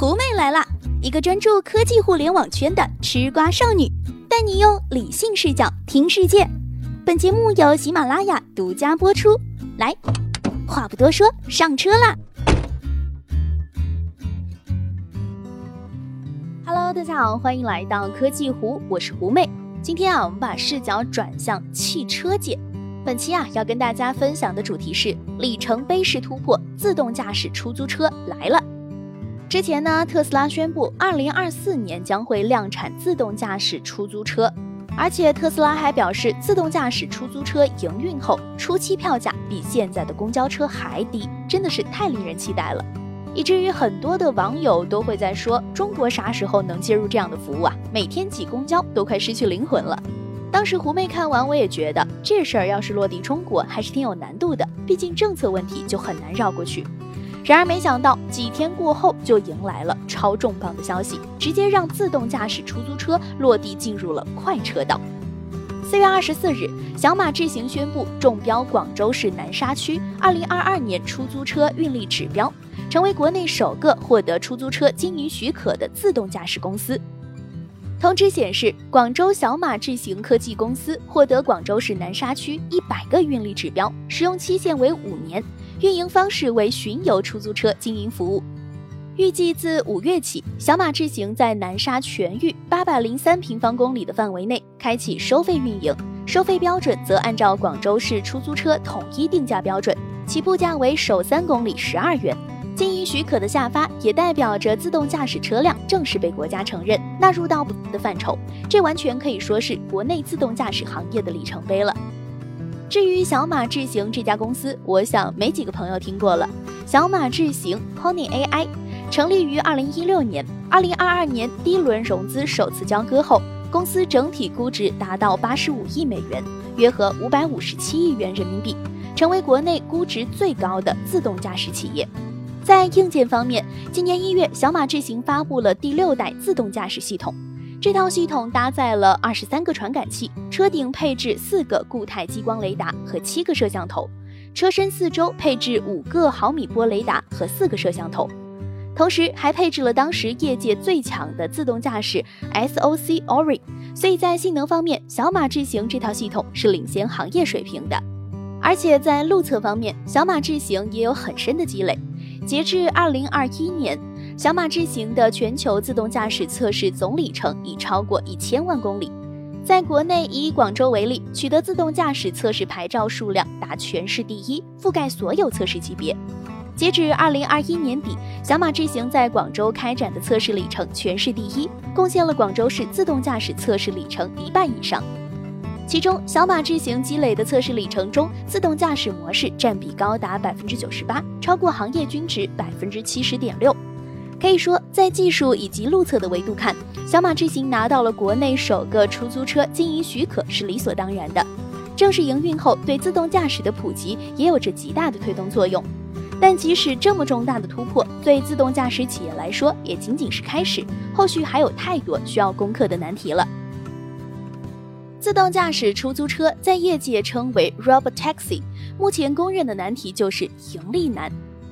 狐妹来啦！一个专注科技互联网圈的吃瓜少女，带你用理性视角听世界。本节目由喜马拉雅独家播出。来，话不多说，上车啦！Hello，大家好，欢迎来到科技湖，我是狐妹。今天啊，我们把视角转向汽车界。本期啊，要跟大家分享的主题是里程碑式突破，自动驾驶出租车来了。之前呢，特斯拉宣布，二零二四年将会量产自动驾驶出租车，而且特斯拉还表示，自动驾驶出租车营运后，初期票价比现在的公交车还低，真的是太令人期待了，以至于很多的网友都会在说，中国啥时候能接入这样的服务啊？每天挤公交都快失去灵魂了。当时胡妹看完，我也觉得这事儿要是落地中国，还是挺有难度的，毕竟政策问题就很难绕过去。然而没想到，几天过后就迎来了超重磅的消息，直接让自动驾驶出租车落地进入了快车道。四月二十四日，小马智行宣布中标广州市南沙区二零二二年出租车运力指标，成为国内首个获得出租车经营许可的自动驾驶公司。通知显示，广州小马智行科技公司获得广州市南沙区一百个运力指标，使用期限为五年。运营方式为巡游出租车经营服务，预计自五月起，小马智行在南沙全域八百零三平方公里的范围内开启收费运营，收费标准则按照广州市出租车统一定价标准，起步价为首三公里十二元。经营许可的下发也代表着自动驾驶车辆正式被国家承认，纳入到的范畴，这完全可以说是国内自动驾驶行业的里程碑了。至于小马智行这家公司，我想没几个朋友听过了。小马智行 Pony AI 成立于二零一六年，二零二二年第一轮融资首次交割后，公司整体估值达到八十五亿美元，约合五百五十七亿元人民币，成为国内估值最高的自动驾驶企业。在硬件方面，今年一月，小马智行发布了第六代自动驾驶系统。这套系统搭载了二十三个传感器，车顶配置四个固态激光雷达和七个摄像头，车身四周配置五个毫米波雷达和四个摄像头，同时还配置了当时业界最强的自动驾驶 SOC Ori，所以在性能方面，小马智行这套系统是领先行业水平的。而且在路测方面，小马智行也有很深的积累，截至二零二一年。小马智行的全球自动驾驶测试总里程已超过一千万公里，在国内以广州为例，取得自动驾驶测试牌照数量达全市第一，覆盖所有测试级别。截止二零二一年底，小马智行在广州开展的测试里程全市第一，贡献了广州市自动驾驶测试里程一半以上。其中，小马智行积累的测试里程中，自动驾驶模式占比高达百分之九十八，超过行业均值百分之七十点六。可以说，在技术以及路测的维度看，小马智行拿到了国内首个出租车经营许可是理所当然的。正式营运后，对自动驾驶的普及也有着极大的推动作用。但即使这么重大的突破，对自动驾驶企业来说也仅仅是开始，后续还有太多需要攻克的难题了。自动驾驶出租车在业界称为 Robot Taxi，目前公认的难题就是盈利难。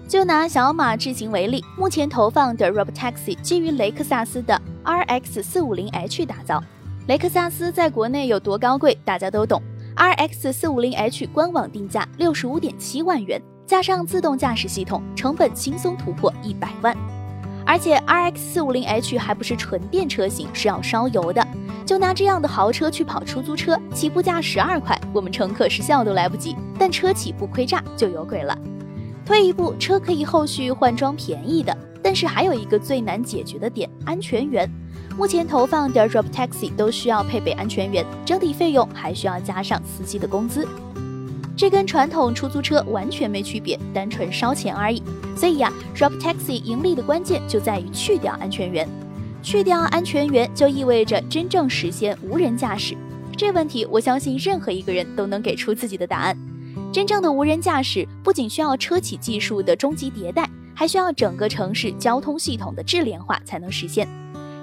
就拿小马智行为例，目前投放的 Robotaxi 基于雷克萨斯的 RX 四五零 H 打造。雷克萨斯在国内有多高贵，大家都懂。RX 四五零 H 官网定价六十五点七万元，加上自动驾驶系统，成本轻松突破一百万。而且 RX 四五零 H 还不是纯电车型，是要烧油的。就拿这样的豪车去跑出租车，起步价十二块，我们乘客是笑都来不及。但车企不亏炸就有鬼了。退一步，车可以后续换装便宜的，但是还有一个最难解决的点——安全员。目前投放的 Rob Taxi 都需要配备安全员，整体费用还需要加上司机的工资，这跟传统出租车完全没区别，单纯烧钱而已。所以呀 Rob Taxi 盈利的关键就在于去掉安全员，去掉安全员就意味着真正实现无人驾驶。这问题，我相信任何一个人都能给出自己的答案。真正的无人驾驶不仅需要车企技术的终极迭代，还需要整个城市交通系统的智联化才能实现。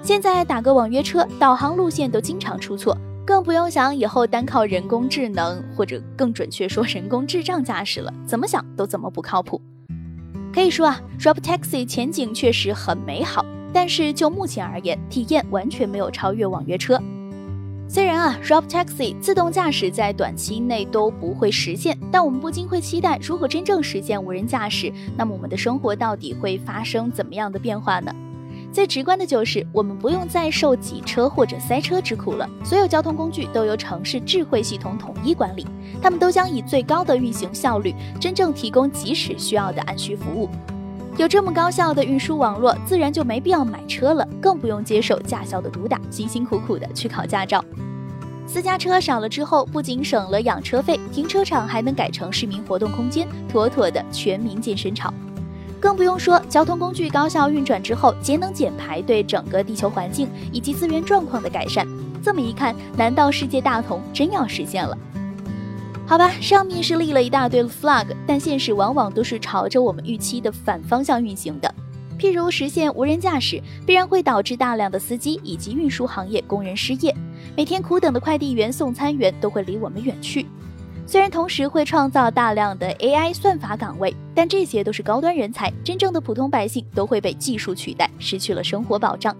现在打个网约车，导航路线都经常出错，更不用想以后单靠人工智能，或者更准确说人工智障驾驶了，怎么想都怎么不靠谱。可以说啊，Robotaxi 前景确实很美好，但是就目前而言，体验完全没有超越网约车。虽然啊，Rob Taxi 自动驾驶在短期内都不会实现，但我们不禁会期待，如果真正实现无人驾驶，那么我们的生活到底会发生怎么样的变化呢？最直观的就是，我们不用再受挤车或者塞车之苦了。所有交通工具都由城市智慧系统统一管理，它们都将以最高的运行效率，真正提供即时需要的按需服务。有这么高效的运输网络，自然就没必要买车了，更不用接受驾校的毒打，辛辛苦苦的去考驾照。私家车少了之后，不仅省了养车费，停车场还能改成市民活动空间，妥妥的全民健身场。更不用说交通工具高效运转之后，节能减排对整个地球环境以及资源状况的改善。这么一看，难道世界大同真要实现了？好吧，上面是立了一大堆 flag，但现实往往都是朝着我们预期的反方向运行的。譬如实现无人驾驶，必然会导致大量的司机以及运输行业工人失业，每天苦等的快递员、送餐员都会离我们远去。虽然同时会创造大量的 AI 算法岗位，但这些都是高端人才，真正的普通百姓都会被技术取代，失去了生活保障。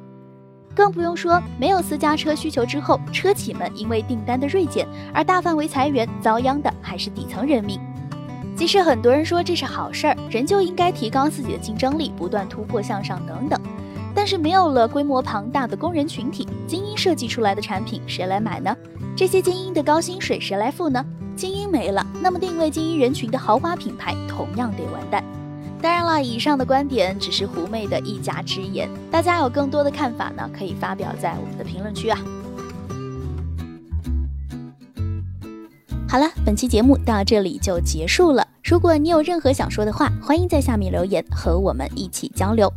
更不用说没有私家车需求之后，车企们因为订单的锐减而大范围裁员，遭殃的还是底层人民。即使很多人说这是好事儿，人就应该提高自己的竞争力，不断突破向上等等。但是没有了规模庞大的工人群体，精英设计出来的产品谁来买呢？这些精英的高薪水谁来付呢？精英没了，那么定位精英人群的豪华品牌同样得完蛋。当然了，以上的观点只是狐媚的一家之言，大家有更多的看法呢，可以发表在我们的评论区啊。好了，本期节目到这里就结束了。如果你有任何想说的话，欢迎在下面留言和我们一起交流。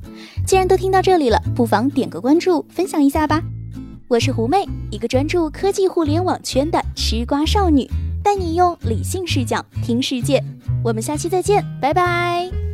既然都听到这里了，不妨点个关注，分享一下吧。我是狐媚，一个专注科技互联网圈的吃瓜少女，带你用理性视角听世界。我们下期再见，拜拜。